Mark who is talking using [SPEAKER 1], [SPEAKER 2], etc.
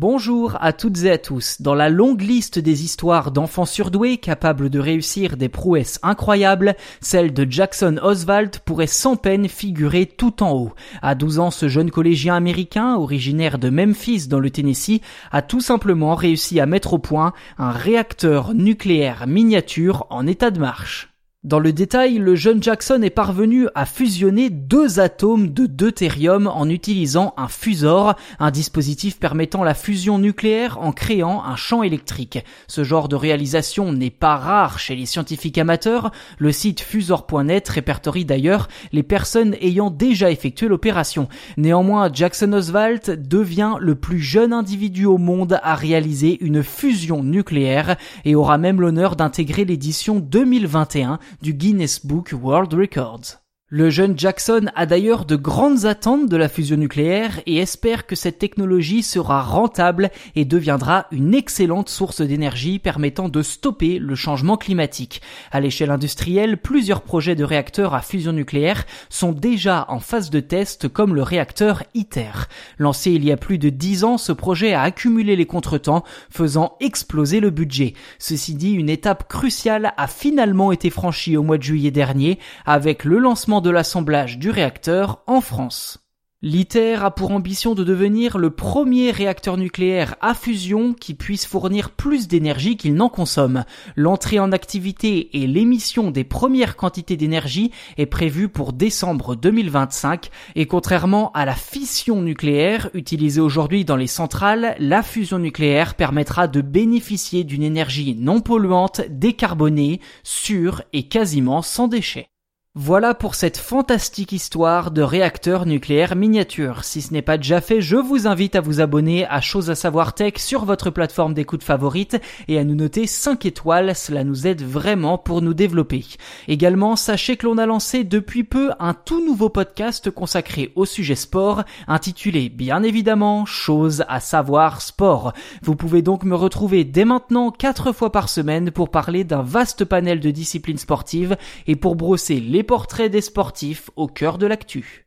[SPEAKER 1] Bonjour à toutes et à tous. Dans la longue liste des histoires d'enfants surdoués capables de réussir des prouesses incroyables, celle de Jackson Oswald pourrait sans peine figurer tout en haut. À 12 ans, ce jeune collégien américain, originaire de Memphis dans le Tennessee, a tout simplement réussi à mettre au point un réacteur nucléaire miniature en état de marche. Dans le détail, le jeune Jackson est parvenu à fusionner deux atomes de deutérium en utilisant un fusor, un dispositif permettant la fusion nucléaire en créant un champ électrique. Ce genre de réalisation n'est pas rare chez les scientifiques amateurs. Le site fusor.net répertorie d'ailleurs les personnes ayant déjà effectué l'opération. Néanmoins, Jackson Oswald devient le plus jeune individu au monde à réaliser une fusion nucléaire et aura même l'honneur d'intégrer l'édition 2021 du Guinness Book World Records. Le jeune Jackson a d'ailleurs de grandes attentes de la fusion nucléaire et espère que cette technologie sera rentable et deviendra une excellente source d'énergie permettant de stopper le changement climatique. À l'échelle industrielle, plusieurs projets de réacteurs à fusion nucléaire sont déjà en phase de test comme le réacteur ITER. Lancé il y a plus de dix ans, ce projet a accumulé les contretemps, faisant exploser le budget. Ceci dit, une étape cruciale a finalement été franchie au mois de juillet dernier avec le lancement de l'assemblage du réacteur en France. L'ITER a pour ambition de devenir le premier réacteur nucléaire à fusion qui puisse fournir plus d'énergie qu'il n'en consomme. L'entrée en activité et l'émission des premières quantités d'énergie est prévue pour décembre 2025 et contrairement à la fission nucléaire utilisée aujourd'hui dans les centrales, la fusion nucléaire permettra de bénéficier d'une énergie non polluante, décarbonée, sûre et quasiment sans déchets. Voilà pour cette fantastique histoire de réacteur nucléaire miniature. Si ce n'est pas déjà fait, je vous invite à vous abonner à Chose à savoir tech sur votre plateforme d'écoute favorite et à nous noter 5 étoiles, cela nous aide vraiment pour nous développer. Également, sachez que l'on a lancé depuis peu un tout nouveau podcast consacré au sujet sport, intitulé bien évidemment Chose à savoir sport. Vous pouvez donc me retrouver dès maintenant 4 fois par semaine pour parler d'un vaste panel de disciplines sportives et pour brosser les portraits des sportifs au cœur de l'actu.